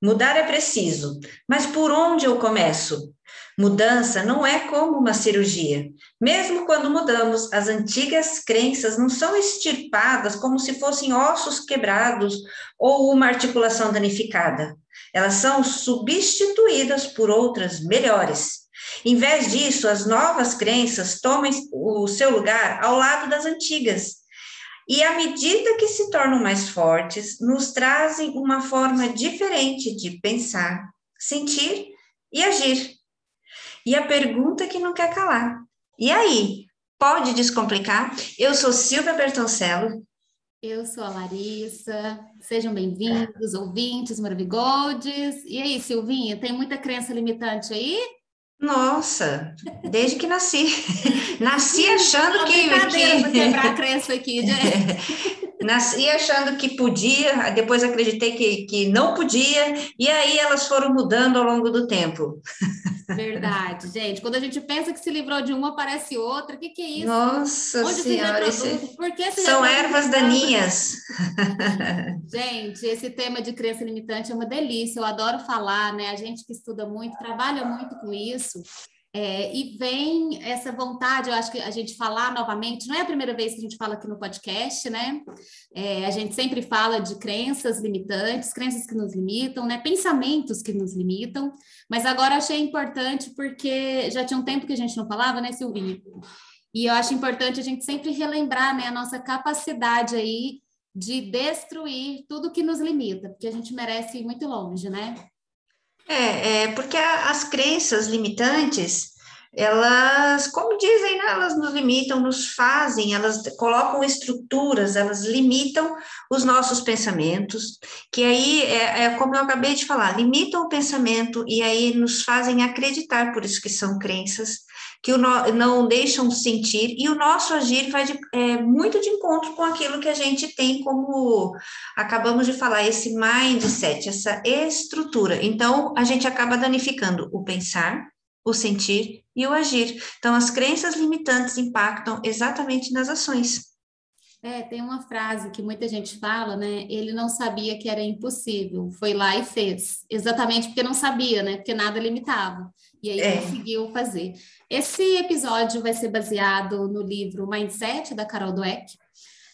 Mudar é preciso, mas por onde eu começo? Mudança não é como uma cirurgia. Mesmo quando mudamos, as antigas crenças não são extirpadas como se fossem ossos quebrados ou uma articulação danificada. Elas são substituídas por outras melhores. Em vez disso, as novas crenças tomam o seu lugar ao lado das antigas. E à medida que se tornam mais fortes, nos trazem uma forma diferente de pensar, sentir e agir. E a pergunta que não quer calar: e aí? Pode descomplicar? Eu sou Silvia Bertoncello. Eu sou a Larissa. Sejam bem-vindos, ouvintes Maravigoldes. E aí, Silvinha, tem muita crença limitante aí? Nossa, desde que nasci. nasci achando que. que... Vou quebrar a crença aqui, gente. Nasci achando que podia, depois acreditei que, que não podia, e aí elas foram mudando ao longo do tempo. Verdade, gente. Quando a gente pensa que se livrou de uma, aparece outra. O que, que é isso? Nossa Onde Senhora, esse... Por que são ervas daninhas. gente, esse tema de crença limitante é uma delícia. Eu adoro falar, né? A gente que estuda muito, trabalha muito com isso. É, e vem essa vontade, eu acho que a gente falar novamente, não é a primeira vez que a gente fala aqui no podcast, né? É, a gente sempre fala de crenças limitantes, crenças que nos limitam, né? Pensamentos que nos limitam, mas agora achei importante porque já tinha um tempo que a gente não falava, né, Silvinha? E eu acho importante a gente sempre relembrar, né, a nossa capacidade aí de destruir tudo que nos limita, porque a gente merece ir muito longe, né? É, é porque as crenças limitantes, elas, como dizem, né, elas nos limitam, nos fazem, elas colocam estruturas, elas limitam os nossos pensamentos, que aí é, é, como eu acabei de falar, limitam o pensamento e aí nos fazem acreditar, por isso que são crenças, que o no, não deixam sentir, e o nosso agir vai de, é, muito de encontro com aquilo que a gente tem como, acabamos de falar, esse mindset, essa estrutura. Então, a gente acaba danificando o pensar, o sentir e o agir. Então, as crenças limitantes impactam exatamente nas ações. É, tem uma frase que muita gente fala, né? Ele não sabia que era impossível, foi lá e fez. Exatamente porque não sabia, né? Porque nada limitava. E aí é. conseguiu fazer. Esse episódio vai ser baseado no livro Mindset, da Carol Dweck.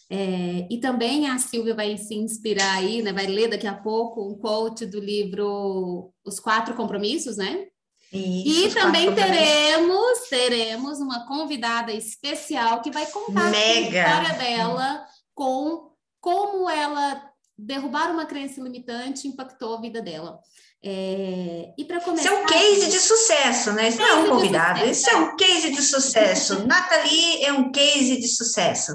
É, e também a Silvia vai se inspirar aí, né? Vai ler daqui a pouco um quote do livro Os Quatro Compromissos, né? Isso, e também teremos, teremos uma convidada especial que vai contar Mega. a história dela com como ela derrubar uma crença limitante impactou a vida dela. É, e para começar. Isso é um case de sucesso, né? Isso não é um convidado, isso é um case de sucesso. Nathalie é um case de sucesso.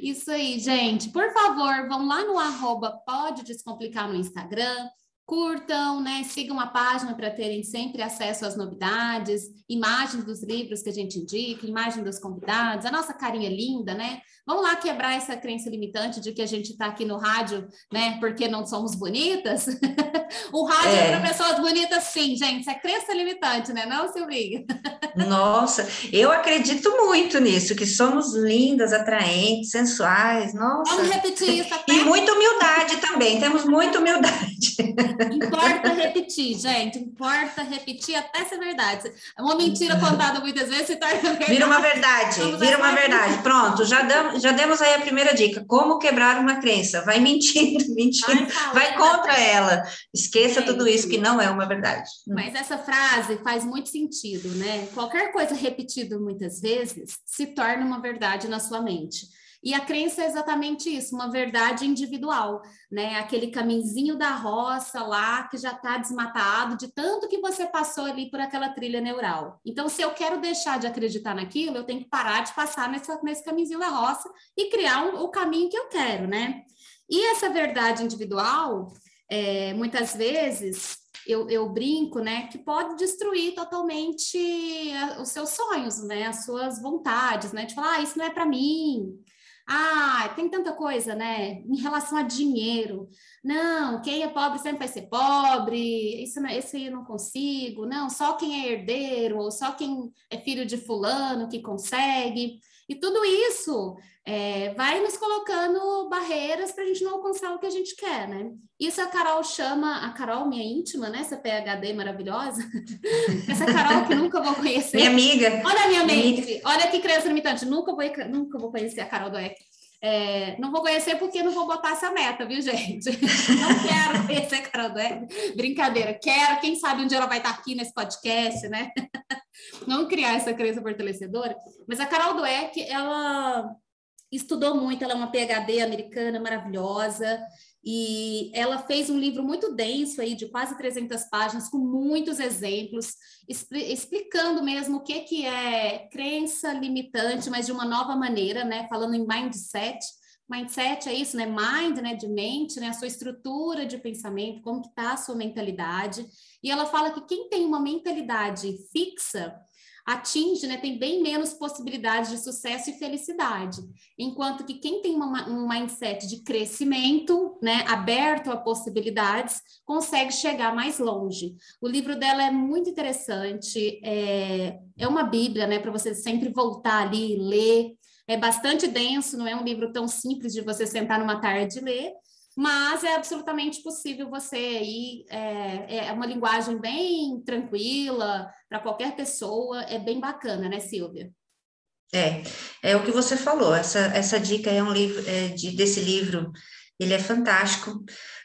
Isso aí, gente. Por favor, vão lá no arroba Pode Descomplicar no Instagram curtam, né? Sigam a página para terem sempre acesso às novidades, imagens dos livros que a gente indica, imagem dos convidados, a nossa carinha linda, né? Vamos lá quebrar essa crença limitante de que a gente está aqui no rádio, né? Porque não somos bonitas. o rádio é, é para pessoas bonitas, sim, gente. Isso é crença limitante, né? Não, Silvinha? Nossa, eu acredito muito nisso, que somos lindas, atraentes, sensuais. Nossa. Vamos repetir isso até. E muita humildade também. Temos muita humildade. Importa repetir, gente. Importa repetir até ser verdade. É uma mentira contada muitas vezes se torna verdade. Vira uma verdade. Vamos vira uma verdade. Pronto, já damos já demos aí a primeira dica: como quebrar uma crença. Vai mentindo, mentindo, vai, vai contra ela. Esqueça Gente, tudo isso que não é uma verdade. Mas essa frase faz muito sentido, né? Qualquer coisa repetida muitas vezes se torna uma verdade na sua mente. E a crença é exatamente isso, uma verdade individual, né? Aquele caminhozinho da roça lá que já está desmatado de tanto que você passou ali por aquela trilha neural. Então, se eu quero deixar de acreditar naquilo, eu tenho que parar de passar nessa, nesse caminhozinho da roça e criar um, o caminho que eu quero, né? E essa verdade individual, é, muitas vezes, eu, eu, brinco, né, que pode destruir totalmente a, os seus sonhos, né, as suas vontades, né, de falar, ah, isso não é para mim, ah, tem tanta coisa, né? Em relação a dinheiro. Não, quem é pobre sempre vai ser pobre. Isso, aí eu não consigo. Não, só quem é herdeiro ou só quem é filho de fulano que consegue. E tudo isso é, vai nos colocando barreiras para a gente não alcançar o que a gente quer, né? Isso a Carol chama, a Carol, minha íntima, né? Essa PHD maravilhosa. Essa Carol que nunca vou conhecer. Minha amiga. Olha a minha mente, olha que criança limitante. Nunca vou, nunca vou conhecer a Carol do EC. É, não vou conhecer porque não vou botar essa meta, viu, gente? Não quero conhecer a Carol do Brincadeira, quero. Quem sabe um dia ela vai estar aqui nesse podcast, né? Não criar essa crença fortalecedora. Mas a Carol Dweck, ela estudou muito, ela é uma PhD americana maravilhosa, e ela fez um livro muito denso aí, de quase 300 páginas, com muitos exemplos, explicando mesmo o que, que é crença limitante, mas de uma nova maneira, né? Falando em mindset. Mindset é isso, né? Mind, né? De mente, né? A sua estrutura de pensamento, como que está a sua mentalidade. E ela fala que quem tem uma mentalidade fixa, atinge, né, tem bem menos possibilidades de sucesso e felicidade. Enquanto que quem tem uma, um mindset de crescimento, né, aberto a possibilidades, consegue chegar mais longe. O livro dela é muito interessante, é, é uma bíblia, né, para você sempre voltar ali e ler. É bastante denso, não é um livro tão simples de você sentar numa tarde e ler, mas é absolutamente possível você aí, é, é uma linguagem bem tranquila para qualquer pessoa, é bem bacana, né, Silvia? É, é o que você falou, essa, essa dica é um livro, é, de, desse livro, ele é fantástico,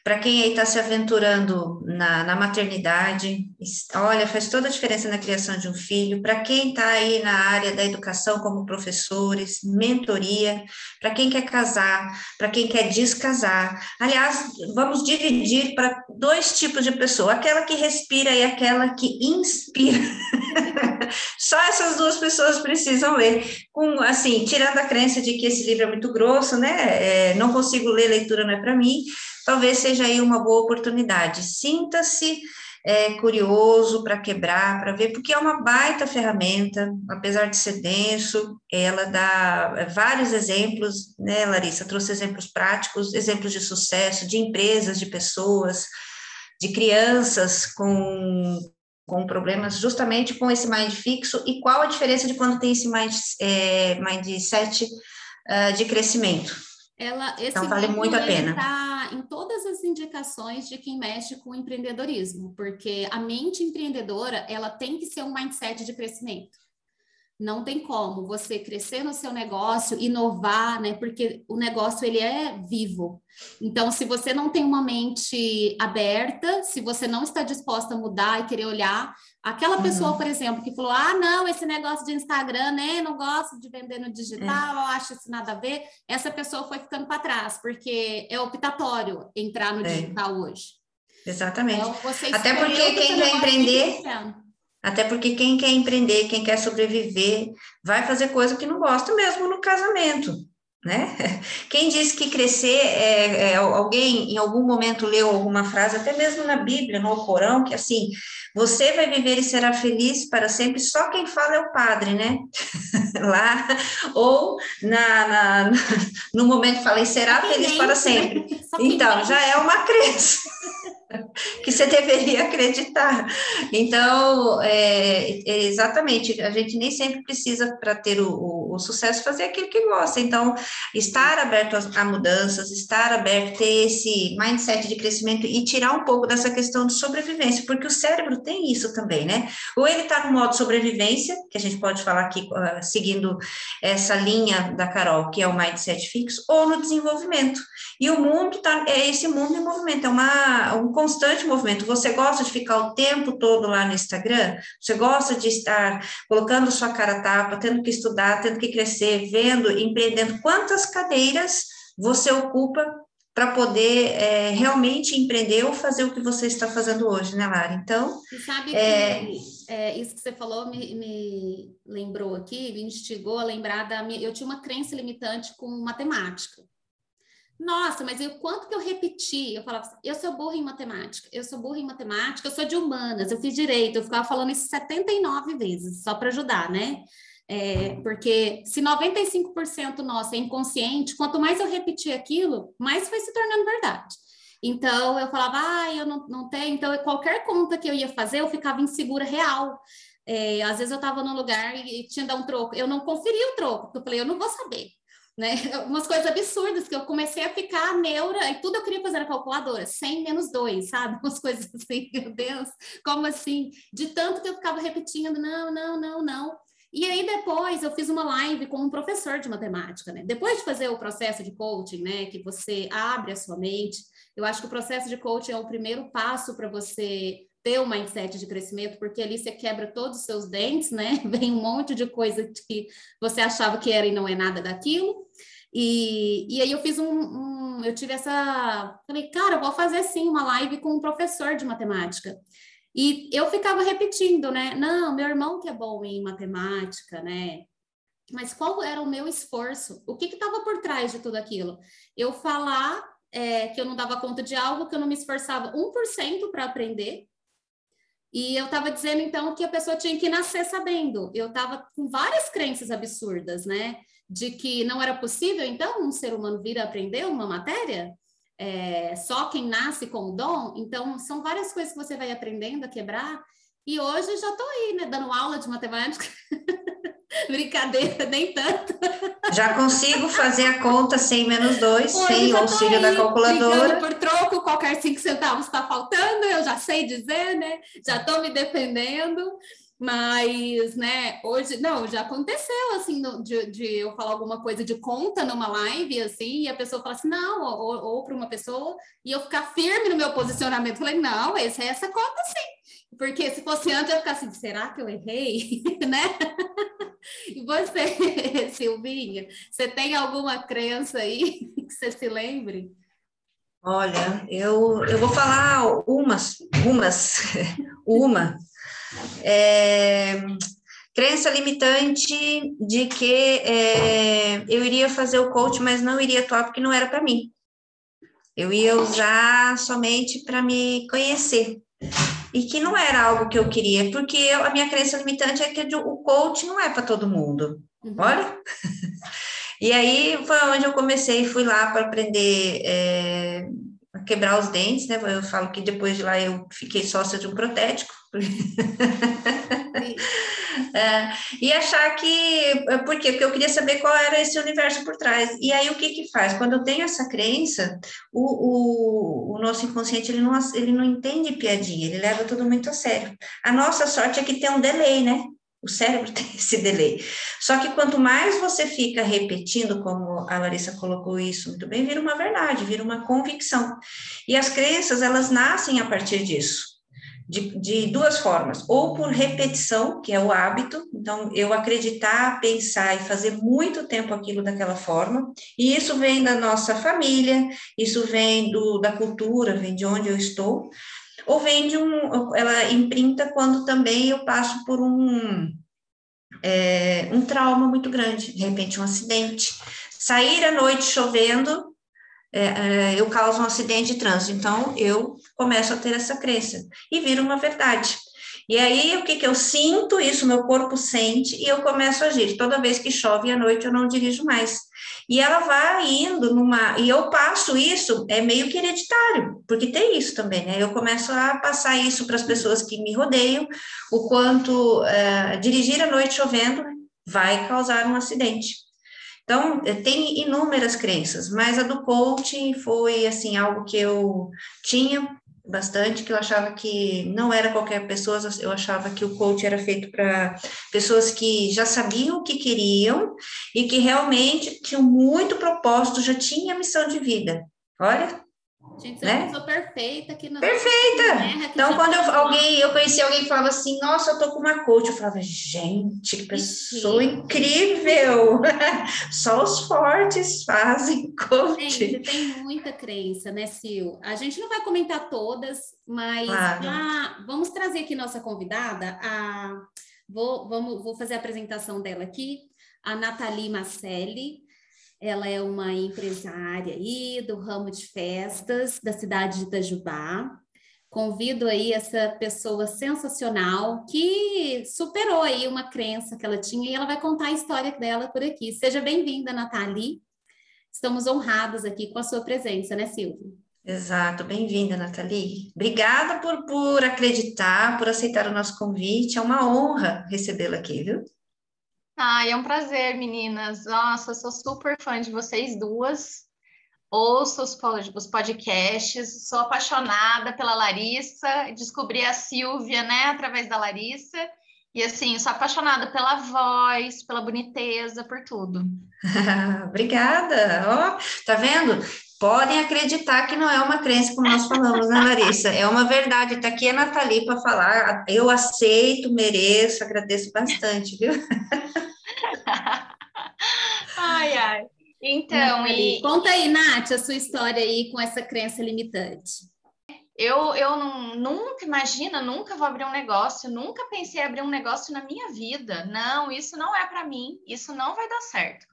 para quem aí está se aventurando na, na, maternidade, olha, faz toda a diferença na criação de um filho. Para quem está aí na área da educação, como professores, mentoria. Para quem quer casar, para quem quer descasar. Aliás, vamos dividir para dois tipos de pessoa: aquela que respira e aquela que inspira. Só essas duas pessoas precisam ler. Com, assim, tirando a crença de que esse livro é muito grosso, né? É, não consigo ler, leitura não é para mim talvez seja aí uma boa oportunidade. Sinta-se é, curioso para quebrar, para ver, porque é uma baita ferramenta, apesar de ser denso, ela dá vários exemplos, né, Larissa? Trouxe exemplos práticos, exemplos de sucesso, de empresas, de pessoas, de crianças com, com problemas justamente com esse mind fixo, e qual a diferença de quando tem esse mind, é, mindset uh, de crescimento. Ela, esse então vale muito a pena. Está em todas as indicações de quem mexe com empreendedorismo, porque a mente empreendedora ela tem que ser um mindset de crescimento. Não tem como você crescer no seu negócio, inovar, né? Porque o negócio ele é vivo. Então, se você não tem uma mente aberta, se você não está disposta a mudar e querer olhar, aquela uhum. pessoa, por exemplo, que falou: "Ah, não, esse negócio de Instagram, né? Não gosto de vender no digital, é. eu acho isso nada a ver". Essa pessoa foi ficando para trás, porque é optatório entrar no é. digital hoje. Exatamente. Então, Até porque quem quer empreender até porque quem quer empreender, quem quer sobreviver, vai fazer coisa que não gosta mesmo no casamento, né? Quem disse que crescer é, é, alguém em algum momento leu alguma frase, até mesmo na Bíblia, no Corão, que assim, você vai viver e será feliz para sempre, só quem fala é o padre, né? Lá, ou na, na, no momento falei, será feliz para sempre. Então, já é uma crença. que você deveria acreditar. Então, é, é, exatamente, a gente nem sempre precisa, para ter o, o, o, sucesso, fazer aquilo que gosta. Então, estar aberto a, a, mudanças, estar aberto, ter esse mindset de crescimento e tirar um pouco dessa questão de sobrevivência, porque o cérebro tem isso também, né? Ou ele está no modo sobrevivência, que a gente pode falar aqui, uh, seguindo essa linha da Carol, que é o mindset fixo, ou no desenvolvimento. E o mundo tá, é esse mundo em movimento, é uma, um constante movimento. Você gosta de ficar o tempo todo lá no Instagram? Você gosta de estar colocando sua cara a tapa, tendo que estudar, tendo que crescer, vendo, empreendendo? Quantas cadeiras você ocupa para poder é, realmente empreender ou fazer o que você está fazendo hoje, né, Lara? Então. E sabe é... que é, isso que você falou me, me, lembrou aqui, me instigou a lembrar da minha. Eu tinha uma crença limitante com matemática. Nossa, mas o quanto que eu repeti? Eu falava assim, eu sou burra em matemática, eu sou burra em matemática, eu sou de humanas, eu fiz direito, eu ficava falando isso 79 vezes, só para ajudar, né? É, porque se 95% nosso é inconsciente, quanto mais eu repetir aquilo, mais foi se tornando verdade. Então eu falava, ah, eu não, não tenho. Então, qualquer conta que eu ia fazer, eu ficava insegura real. É, às vezes eu estava num lugar e, e tinha dar um troco, eu não conferi o troco, porque eu falei, eu não vou saber. Né? Umas coisas absurdas que eu comecei a ficar neura e tudo eu queria fazer na calculadora, 100 menos 2, sabe? Umas coisas assim, meu Deus, como assim? De tanto que eu ficava repetindo, não, não, não, não. E aí depois eu fiz uma live com um professor de matemática, né? Depois de fazer o processo de coaching, né, que você abre a sua mente, eu acho que o processo de coaching é o primeiro passo para você ter um mindset de crescimento, porque ali você quebra todos os seus dentes, né? Vem um monte de coisa que você achava que era e não é nada daquilo. E, e aí eu fiz um, um, eu tive essa, falei, cara, eu vou fazer sim uma live com um professor de matemática. E eu ficava repetindo, né? Não, meu irmão que é bom em matemática, né? Mas qual era o meu esforço? O que estava por trás de tudo aquilo? Eu falar é, que eu não dava conta de algo, que eu não me esforçava 1% para aprender. E eu estava dizendo, então, que a pessoa tinha que nascer sabendo. Eu estava com várias crenças absurdas, né? De que não era possível, então, um ser humano vir a aprender uma matéria é, só quem nasce com o dom. Então, são várias coisas que você vai aprendendo a quebrar. E hoje já estou aí, né, dando aula de matemática. Brincadeira, nem tanto. Já consigo fazer a conta sem menos dois, Hoje sem o auxílio aí, da calculadora. Por troco, qualquer cinco centavos está faltando, eu já sei dizer, né? Já estou me defendendo. Mas, né, hoje, não, já aconteceu, assim, de, de, eu falar alguma coisa de conta numa live, assim, e a pessoa fala assim, não, ou, ou para uma pessoa, e eu ficar firme no meu posicionamento. Falei, não, esse é essa conta sim. Porque se fosse antes, eu ficar assim, será que eu errei? né? e você, Silvinha, você tem alguma crença aí que você se lembre? Olha, eu, eu vou falar umas, umas, uma é, crença limitante de que é, eu iria fazer o coach, mas não iria atuar porque não era para mim. Eu ia usar somente para me conhecer. E que não era algo que eu queria, porque eu, a minha crença limitante é que o coach não é para todo mundo. Uhum. Olha! E aí foi onde eu comecei, fui lá para aprender é, a quebrar os dentes, né? Eu falo que depois de lá eu fiquei sócia de um protético, é, e achar que. É, por quê? Porque eu queria saber qual era esse universo por trás. E aí, o que que faz? Quando eu tenho essa crença, o, o, o nosso inconsciente ele não, ele não entende piadinha, ele leva tudo muito a sério. A nossa sorte é que tem um delay, né? O cérebro tem esse delay. Só que quanto mais você fica repetindo, como a Larissa colocou isso muito bem, vira uma verdade, vira uma convicção. E as crenças, elas nascem a partir disso de, de duas formas, ou por repetição, que é o hábito, então eu acreditar, pensar e fazer muito tempo aquilo daquela forma, e isso vem da nossa família, isso vem do, da cultura, vem de onde eu estou, ou vem de um, ela imprinta quando também eu passo por um, é, um trauma muito grande, de repente um acidente, sair à noite chovendo é, é, eu causo um acidente de trânsito. Então, eu começo a ter essa crença e vira uma verdade. E aí, o que, que eu sinto? Isso meu corpo sente e eu começo a agir. Toda vez que chove à noite, eu não dirijo mais. E ela vai indo numa. E eu passo isso, é meio que hereditário, porque tem isso também, né? Eu começo a passar isso para as pessoas que me rodeiam, o quanto é, dirigir à noite chovendo vai causar um acidente. Então, eh, tem inúmeras crenças, mas a do coaching foi, assim, algo que eu tinha bastante, que eu achava que não era qualquer pessoa, eu achava que o coach era feito para pessoas que já sabiam o que queriam e que realmente tinham muito propósito, já tinha missão de vida. Olha, Gente, você né? é uma pessoa perfeita aqui na Perfeita! então, quando eu, alguém, eu conheci alguém que falava assim, nossa, eu tô com uma coach, eu falava, gente, que pessoa que incrível! Só os fortes fazem coach. Gente, tem muita crença, né, Sil? A gente não vai comentar todas, mas claro. já, vamos trazer aqui nossa convidada, a, vou, vamos, vou fazer a apresentação dela aqui, a Nathalie Macelli, ela é uma empresária aí do ramo de festas da cidade de Itajubá. Convido aí essa pessoa sensacional que superou aí uma crença que ela tinha e ela vai contar a história dela por aqui. Seja bem-vinda, Nathalie. Estamos honrados aqui com a sua presença, né, Silvia? Exato, bem-vinda, Nathalie. Obrigada por, por acreditar, por aceitar o nosso convite. É uma honra recebê-la aqui, viu? Ah, é um prazer, meninas. Nossa, sou super fã de vocês duas. Ouço os, os podcasts, sou apaixonada pela Larissa, descobri a Silvia, né, através da Larissa. E assim, sou apaixonada pela voz, pela boniteza, por tudo. Obrigada. Ó, oh, tá vendo? podem acreditar que não é uma crença, como nós falamos, né, Larissa? É uma verdade. Está aqui a Nathalie para falar. Eu aceito, mereço, agradeço bastante, viu? ai, ai. Então, e... conta aí, Nath, a sua história aí com essa crença limitante. Eu, eu não, nunca, imagina, nunca vou abrir um negócio, nunca pensei em abrir um negócio na minha vida. Não, isso não é para mim, isso não vai dar certo.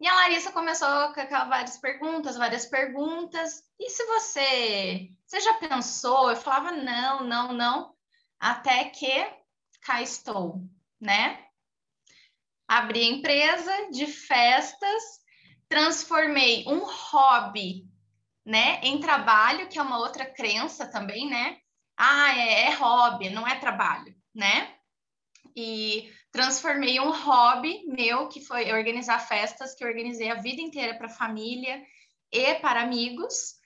E a Larissa começou com várias perguntas, várias perguntas. E se você, você já pensou? Eu falava não, não, não, até que cá estou, né? Abri a empresa de festas, transformei um hobby, né, em trabalho, que é uma outra crença também, né? Ah, é, é hobby, não é trabalho, né? E transformei um hobby meu, que foi organizar festas, que organizei a vida inteira para família e para amigos.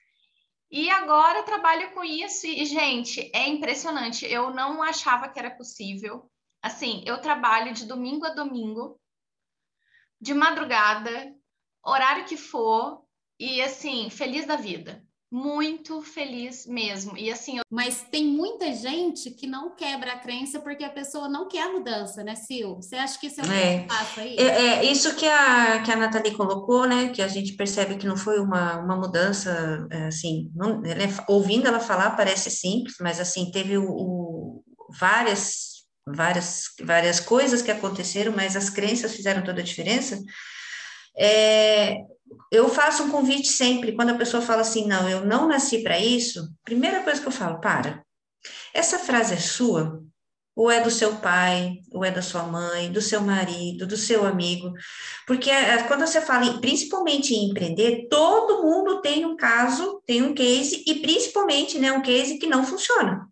E agora trabalho com isso e, gente, é impressionante. Eu não achava que era possível. Assim, eu trabalho de domingo a domingo, de madrugada, horário que for, e assim, feliz da vida muito feliz mesmo. E assim, eu... mas tem muita gente que não quebra a crença porque a pessoa não quer a mudança, né, Sil? Você acha que isso é um é, passo aí? É, é, isso que a que a Nathalie colocou, né, que a gente percebe que não foi uma, uma mudança é, assim, não, ela, é, ouvindo ela falar parece simples, mas assim, teve o, o várias várias várias coisas que aconteceram, mas as crenças fizeram toda a diferença. É, eu faço um convite sempre, quando a pessoa fala assim, não, eu não nasci para isso, primeira coisa que eu falo, para. Essa frase é sua? Ou é do seu pai, ou é da sua mãe, do seu marido, do seu amigo? Porque é, quando você fala, principalmente em empreender, todo mundo tem um caso, tem um case, e principalmente né, um case que não funciona.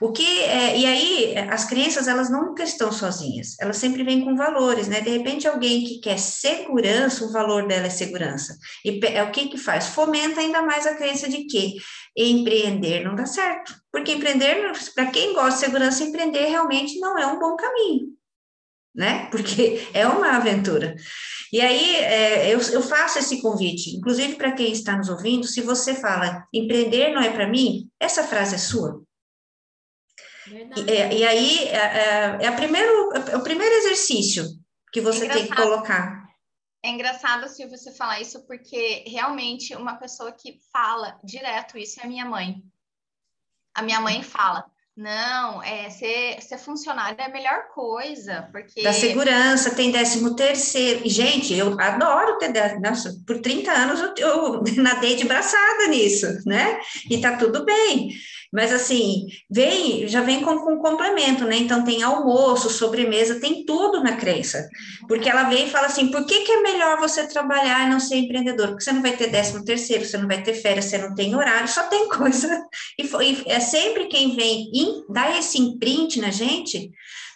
O que é, e aí as crianças elas nunca estão sozinhas, elas sempre vêm com valores, né? De repente alguém que quer segurança, o valor dela é segurança. E é o que que faz? Fomenta ainda mais a crença de que empreender não dá certo, porque empreender para quem gosta de segurança, empreender realmente não é um bom caminho. Né? Porque é uma aventura. E aí é, eu, eu faço esse convite, inclusive para quem está nos ouvindo, se você fala empreender não é para mim, essa frase é sua. E, é, e, aí é, é, é, a primeiro, é o primeiro exercício que você tem que colocar. É engraçado, Silvia, você falar isso, porque realmente uma pessoa que fala direto isso é a minha mãe. A minha mãe fala: não, é, ser, ser funcionário é a melhor coisa, porque... Da segurança, tem décimo terceiro. Gente, eu adoro ter décimo... Nossa, por 30 anos eu, eu nadei de braçada nisso, né? E tá tudo bem. Mas assim, vem, já vem com, com complemento, né? Então tem almoço, sobremesa, tem tudo na crença. Porque ela vem e fala assim: por que, que é melhor você trabalhar e não ser empreendedor? Porque você não vai ter décimo terceiro, você não vai ter férias, você não tem horário, só tem coisa. E, e é sempre quem vem in, dar esse imprint na gente,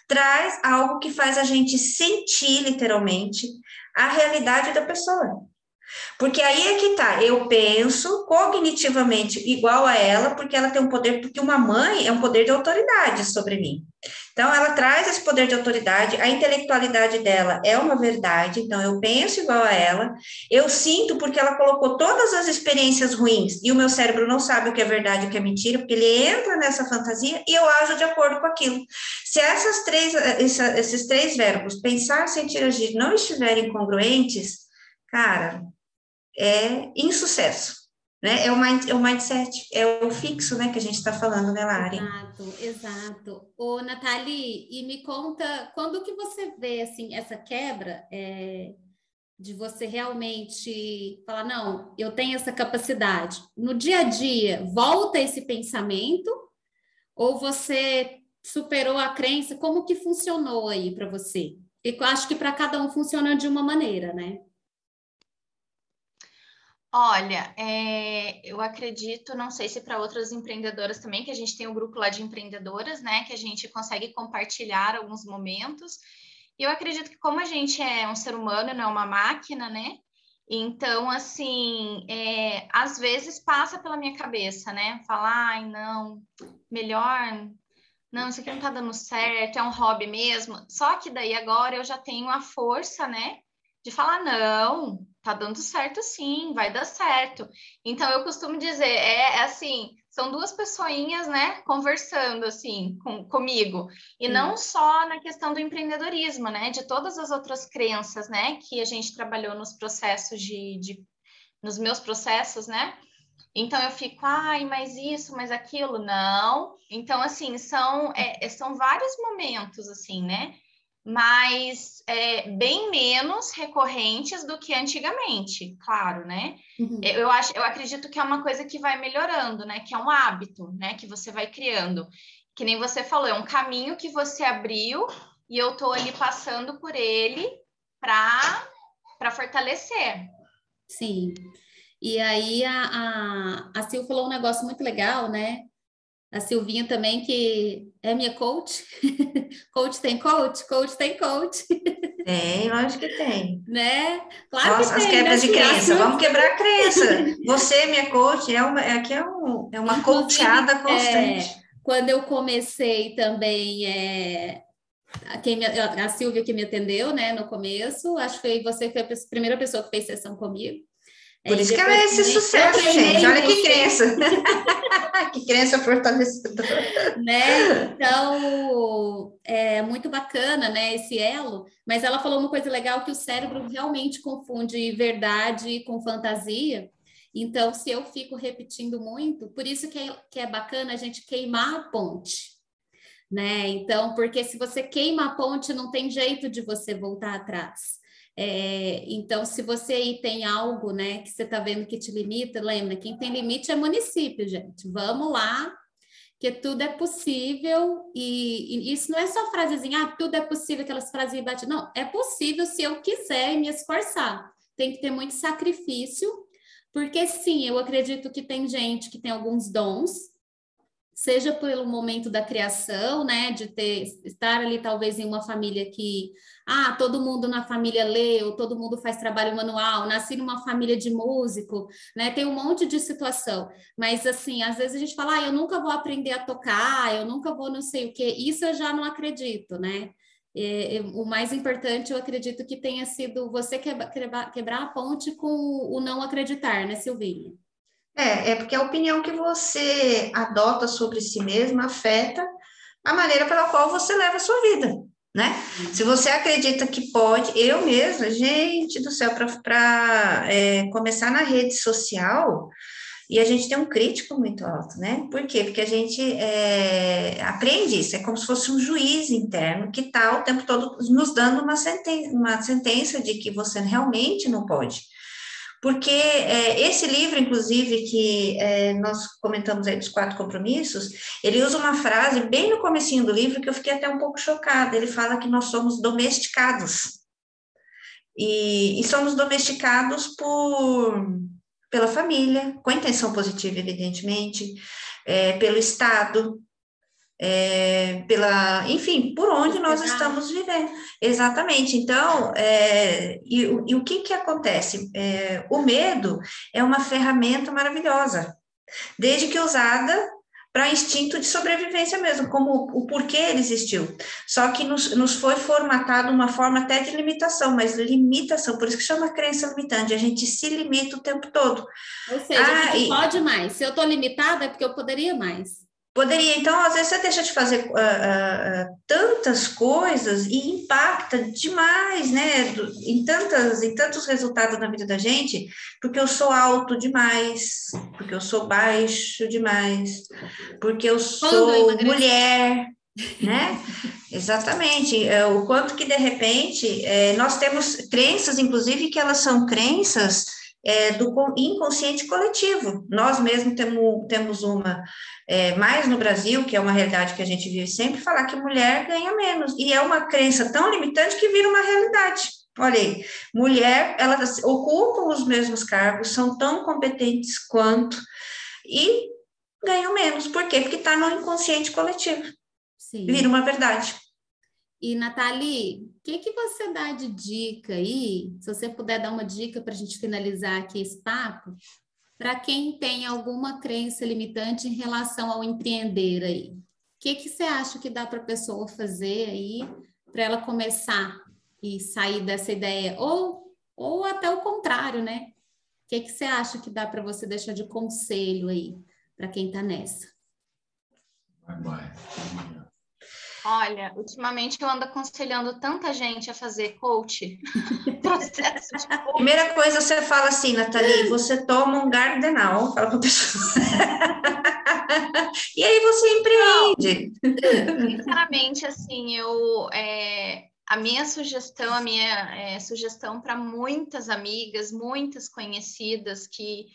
traz algo que faz a gente sentir literalmente a realidade da pessoa. Porque aí é que tá, eu penso cognitivamente igual a ela, porque ela tem um poder, porque uma mãe é um poder de autoridade sobre mim. Então, ela traz esse poder de autoridade, a intelectualidade dela é uma verdade, então eu penso igual a ela, eu sinto porque ela colocou todas as experiências ruins e o meu cérebro não sabe o que é verdade e o que é mentira, porque ele entra nessa fantasia e eu ajo de acordo com aquilo. Se essas três, esses três verbos, pensar, sentir, agir, não estiverem congruentes, cara, é insucesso. Né? É, o mind, é o mindset, é o fixo né, que a gente está falando, né, Lari? Exato, exato. Ô, Nathalie, e me conta, quando que você vê, assim, essa quebra é, de você realmente falar, não, eu tenho essa capacidade. No dia a dia, volta esse pensamento ou você superou a crença? Como que funcionou aí para você? Eu acho que para cada um funciona de uma maneira, né? Olha, é, eu acredito, não sei se para outras empreendedoras também, que a gente tem um grupo lá de empreendedoras, né, que a gente consegue compartilhar alguns momentos. E eu acredito que como a gente é um ser humano, não é uma máquina, né? Então, assim, é, às vezes passa pela minha cabeça, né? Falar, ai, não, melhor, não, isso aqui não tá dando certo, é um hobby mesmo. Só que daí agora eu já tenho a força, né? De falar, não, tá dando certo sim, vai dar certo. Então eu costumo dizer, é, é assim, são duas pessoinhas, né, conversando assim com, comigo. E não só na questão do empreendedorismo, né, de todas as outras crenças, né, que a gente trabalhou nos processos de, de nos meus processos, né? Então eu fico, ai, mas isso, mas aquilo, não. Então, assim, são, é, são vários momentos, assim, né? Mas é, bem menos recorrentes do que antigamente, claro, né? Uhum. Eu acho, eu acredito que é uma coisa que vai melhorando, né? Que é um hábito, né? Que você vai criando. Que nem você falou, é um caminho que você abriu e eu tô ali passando por ele para para fortalecer. Sim. E aí a, a, a Sil falou um negócio muito legal, né? A Silvinha também, que é minha coach. coach tem coach? Coach tem coach. Tem, lógico que tem. Né? Claro Nossa, que as tem, quebras né? de crença, vamos quebrar a crença. Você, minha coach, é uma, aqui é, um, é uma Inclusive, coachada constante. É, quando eu comecei também, é, quem me, a Silvia que me atendeu, né, no começo, acho que foi você foi a primeira pessoa que fez sessão comigo. Por isso que ela é esse sucesso, gente. Olha que crença. que crença fortalecedora. Né? Então, é muito bacana, né, esse elo. Mas ela falou uma coisa legal que o cérebro realmente confunde verdade com fantasia. Então, se eu fico repetindo muito, por isso que é, que é bacana a gente queimar a ponte. Né? Então, porque se você queima a ponte, não tem jeito de você voltar atrás. É, então, se você aí tem algo, né, que você está vendo que te limita, lembra, quem tem limite é município, gente. Vamos lá, que tudo é possível, e, e isso não é só frasezinha, ah, tudo é possível, aquelas frases bate. Não, é possível se eu quiser me esforçar. Tem que ter muito sacrifício, porque sim, eu acredito que tem gente que tem alguns dons, seja pelo momento da criação, né, de ter estar ali talvez em uma família que ah, todo mundo na família lê, ou todo mundo faz trabalho manual, nasci numa família de músico, né? Tem um monte de situação. Mas assim, às vezes a gente fala, ah, eu nunca vou aprender a tocar, eu nunca vou não sei o quê. Isso eu já não acredito, né? É, é, o mais importante, eu acredito que tenha sido você quebrar, quebrar a ponte com o não acreditar, né, Silvinha? É, é porque a opinião que você adota sobre si mesma afeta a maneira pela qual você leva a sua vida, né? Se você acredita que pode, eu mesma, gente do céu, para é, começar na rede social, e a gente tem um crítico muito alto, né? Por quê? Porque a gente é, aprende isso, é como se fosse um juiz interno que está o tempo todo nos dando uma uma sentença de que você realmente não pode porque é, esse livro, inclusive, que é, nós comentamos aí dos quatro compromissos, ele usa uma frase bem no comecinho do livro que eu fiquei até um pouco chocada. Ele fala que nós somos domesticados. E, e somos domesticados por pela família, com intenção positiva, evidentemente, é, pelo Estado, é, pela, enfim, por onde nós estamos vivendo. Exatamente. Então, é, e, e, o que que acontece? É, o medo é uma ferramenta maravilhosa, desde que usada para instinto de sobrevivência mesmo, como o porquê ele existiu. Só que nos, nos foi formatado uma forma até de limitação, mas limitação, por isso que chama crença limitante, a gente se limita o tempo todo. Ou seja, ah, e... pode mais. Se eu estou limitada, é porque eu poderia mais. Poderia, então, às vezes você deixa de fazer uh, uh, tantas coisas e impacta demais, né, em, tantas, em tantos resultados na vida da gente, porque eu sou alto demais, porque eu sou baixo demais, porque eu sou mulher, né? Exatamente. É, o quanto que, de repente, é, nós temos crenças, inclusive, que elas são crenças é, do inconsciente coletivo. Nós mesmos temos, temos uma, é, mais no Brasil, que é uma realidade que a gente vive sempre, falar que mulher ganha menos. E é uma crença tão limitante que vira uma realidade. Olha aí, mulher, elas ocupam os mesmos cargos, são tão competentes quanto e ganham menos. Por quê? Porque está no inconsciente coletivo. Sim. Vira uma verdade. E, Nathalie, o que, que você dá de dica aí? Se você puder dar uma dica para a gente finalizar aqui esse papo, para quem tem alguma crença limitante em relação ao empreender aí. O que, que você acha que dá para a pessoa fazer aí para ela começar e sair dessa ideia? Ou, ou até o contrário, né? O que, que você acha que dá para você deixar de conselho aí para quem está nessa? Vai, vai. Olha, ultimamente eu ando aconselhando tanta gente a fazer coach. processo de coach. Primeira coisa, você fala assim, Nathalie, você toma um gardenal, fala para a pessoa. e aí você empreende. Não, sinceramente, assim, eu é, a minha sugestão, a minha é, sugestão para muitas amigas, muitas conhecidas que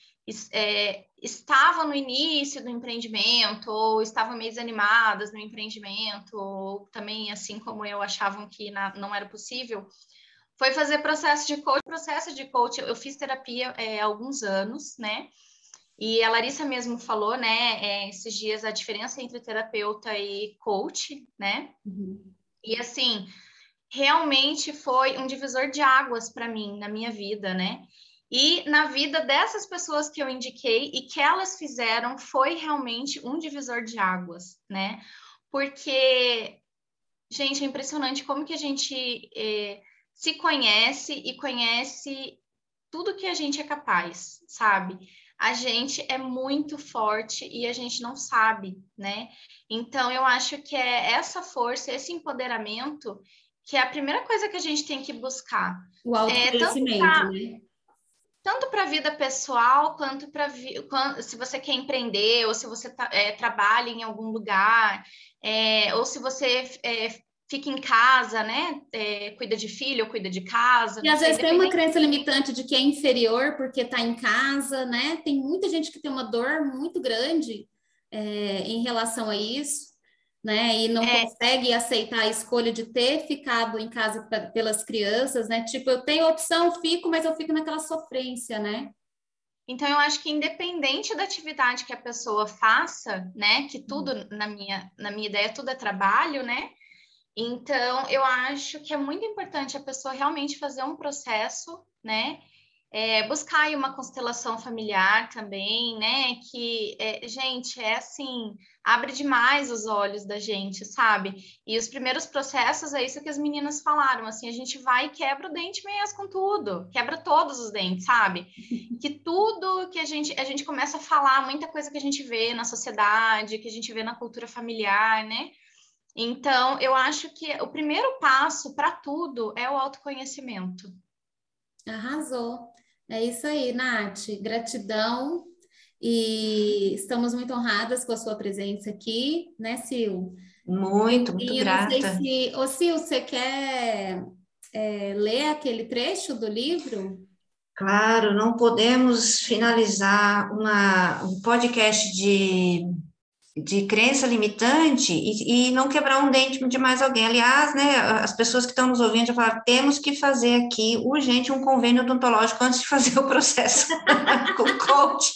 é, estavam no início do empreendimento ou estavam meio desanimadas no empreendimento, ou também, assim como eu, achavam que na, não era possível, foi fazer processo de coach. Processo de coach, eu fiz terapia é, há alguns anos, né? E a Larissa mesmo falou, né, é, esses dias, a diferença entre terapeuta e coach, né? Uhum. E assim, realmente foi um divisor de águas para mim na minha vida, né? E na vida dessas pessoas que eu indiquei e que elas fizeram foi realmente um divisor de águas, né? Porque, gente, é impressionante como que a gente é, se conhece e conhece tudo que a gente é capaz, sabe? A gente é muito forte e a gente não sabe, né? Então, eu acho que é essa força, esse empoderamento que é a primeira coisa que a gente tem que buscar. O autoconhecimento, é, né? Tanto para a vida pessoal, quanto para se você quer empreender, ou se você é, trabalha em algum lugar, é, ou se você é, fica em casa, né? É, cuida de filho, ou cuida de casa. E às vezes tem uma crença limitante de que é inferior porque está em casa, né? Tem muita gente que tem uma dor muito grande é, em relação a isso né? E não é. consegue aceitar a escolha de ter ficado em casa pelas crianças, né? Tipo, eu tenho opção, fico, mas eu fico naquela sofrência, né? Então, eu acho que independente da atividade que a pessoa faça, né? Que tudo, uhum. na minha, na minha ideia, tudo é trabalho, né? Então, eu acho que é muito importante a pessoa realmente fazer um processo, né? É, buscar uma constelação familiar também, né? Que, é, gente, é assim, abre demais os olhos da gente, sabe? E os primeiros processos é isso que as meninas falaram, assim, a gente vai e quebra o dente mesmo com tudo, quebra todos os dentes, sabe? Que tudo que a gente, a gente começa a falar, muita coisa que a gente vê na sociedade, que a gente vê na cultura familiar, né? Então, eu acho que o primeiro passo para tudo é o autoconhecimento. Arrasou. É isso aí, Nath. Gratidão e estamos muito honradas com a sua presença aqui, né, Sil? Muito, muito e grata. Não sei se... Ô, Sil, você quer é, ler aquele trecho do livro? Claro, não podemos finalizar uma, um podcast de de crença limitante e, e, não quebrar um dente de mais alguém. Aliás, né, as pessoas que estão nos ouvindo já falaram, temos que fazer aqui urgente um convênio odontológico antes de fazer o processo com o coach.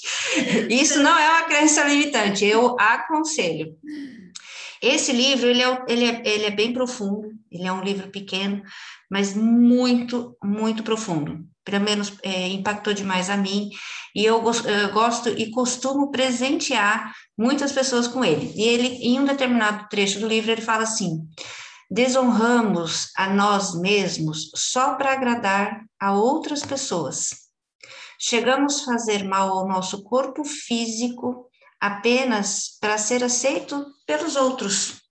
Isso não é uma crença limitante, eu aconselho. Esse livro, ele é, ele, é, ele é bem profundo, ele é um livro pequeno, mas muito, muito profundo. Pelo menos é, impactou demais a mim, e eu, eu gosto e costumo presentear muitas pessoas com ele. E ele, em um determinado trecho do livro, ele fala assim: desonramos a nós mesmos só para agradar a outras pessoas. Chegamos a fazer mal ao nosso corpo físico apenas para ser aceito pelos outros.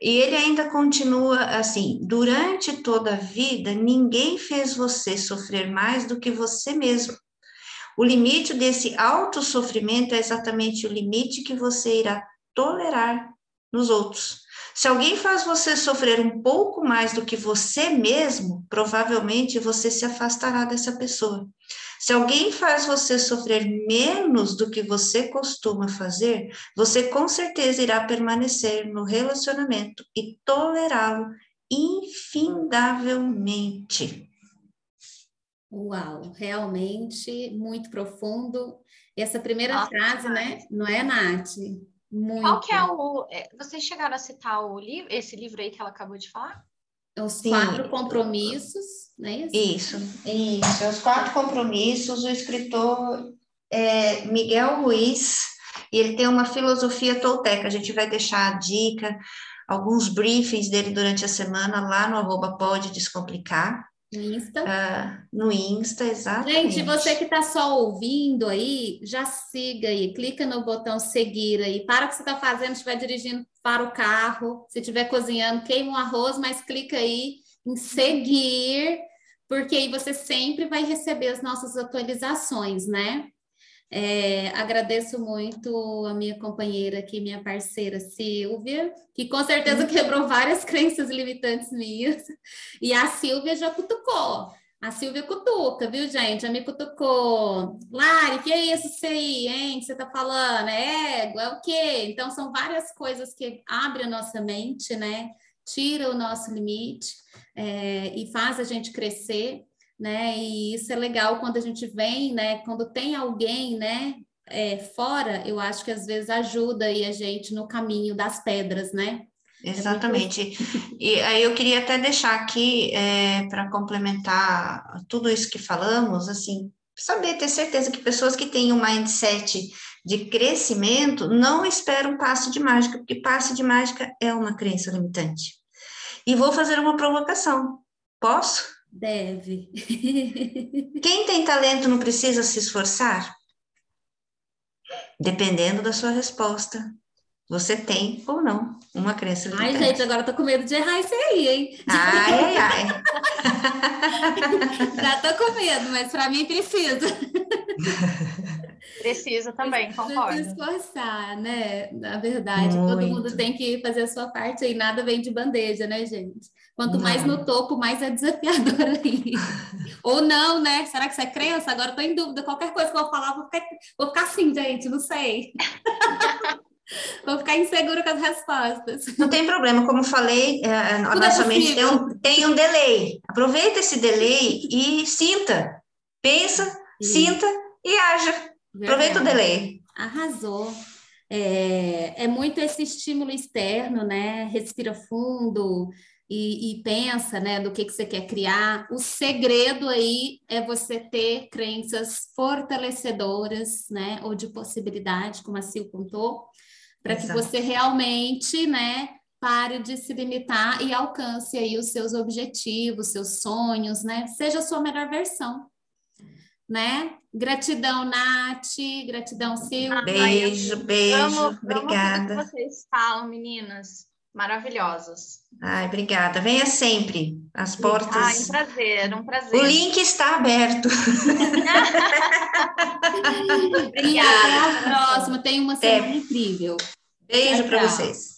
E ele ainda continua assim: durante toda a vida, ninguém fez você sofrer mais do que você mesmo. O limite desse autossofrimento é exatamente o limite que você irá tolerar nos outros. Se alguém faz você sofrer um pouco mais do que você mesmo, provavelmente você se afastará dessa pessoa. Se alguém faz você sofrer menos do que você costuma fazer, você com certeza irá permanecer no relacionamento e tolerá-lo infindavelmente. Uau, realmente muito profundo. Essa primeira Nossa, frase, né? Não é, Nath? Muito. Qual que é o. É, vocês chegaram a citar o livro, esse livro aí que ela acabou de falar? Os Sim. quatro compromissos, não é isso? Isso, isso. Os quatro compromissos, o escritor é Miguel Ruiz, e ele tem uma filosofia tolteca. A gente vai deixar a dica, alguns briefings dele durante a semana lá no arroba Pode Descomplicar. No Insta? Uh, no Insta, exatamente. Gente, você que está só ouvindo aí, já siga aí, clica no botão seguir aí. Para o que você está fazendo, estiver dirigindo para o carro, se estiver cozinhando, queima o arroz, mas clica aí em seguir, porque aí você sempre vai receber as nossas atualizações, né? É, agradeço muito a minha companheira aqui, minha parceira Silvia, que com certeza uhum. quebrou várias crenças limitantes minhas. E a Silvia já cutucou. A Silvia cutuca, viu, gente? Já me cutucou. Lari, que é isso aí, hein? Que você tá falando? É ego? É o quê? Então, são várias coisas que abrem a nossa mente, né? Tira o nosso limite é, e faz a gente crescer né? E isso é legal quando a gente vem, né? Quando tem alguém, né? É, fora, eu acho que às vezes ajuda aí a gente no caminho das pedras, né? É Exatamente. E aí eu queria até deixar aqui é, para complementar tudo isso que falamos, assim, saber, ter certeza que pessoas que têm um mindset de crescimento não esperam passe de mágica, porque passe de mágica é uma crença limitante. E vou fazer uma provocação. Posso? Deve. Quem tem talento não precisa se esforçar? Dependendo da sua resposta. Você tem ou não uma crença limitante. Ai, gente, agora eu tô com medo de errar isso aí, hein? Ai, ai, ai. Já tô com medo, mas para mim precisa. Precisa também, concordo. Precisa esforçar, né? Na verdade, Muito. todo mundo tem que fazer a sua parte e nada vem de bandeja, né, gente? Quanto mais no topo, mais é desafiador aí. Ou não, né? Será que você é crença? Agora estou em dúvida. Qualquer coisa que eu vou falar, vou ficar, vou ficar assim, gente, não sei. vou ficar insegura com as respostas. Não tem problema, como falei, é, a nossa é mente tem um, tem um delay. Aproveita esse delay e sinta. Pensa, Sim. sinta e haja. Aproveita o delay. Arrasou. É, é muito esse estímulo externo, né? Respira fundo, e, e, pensa, né, do que, que você quer criar. O segredo aí é você ter crenças fortalecedoras, né, ou de possibilidade, como a Sil contou, para que você realmente, né, pare de se limitar e alcance aí os seus objetivos, seus sonhos, né, seja a sua melhor versão. Né? Gratidão, Nath, gratidão, Sil. Beijo, beijo, amo, obrigada. Amo que vocês falam, meninas maravilhosas. Ai, obrigada. Venha sempre. As portas. Ai, um prazer, um prazer. O link está aberto. obrigada. Até a próxima. Tenha uma semana é. incrível. Beijo para vocês.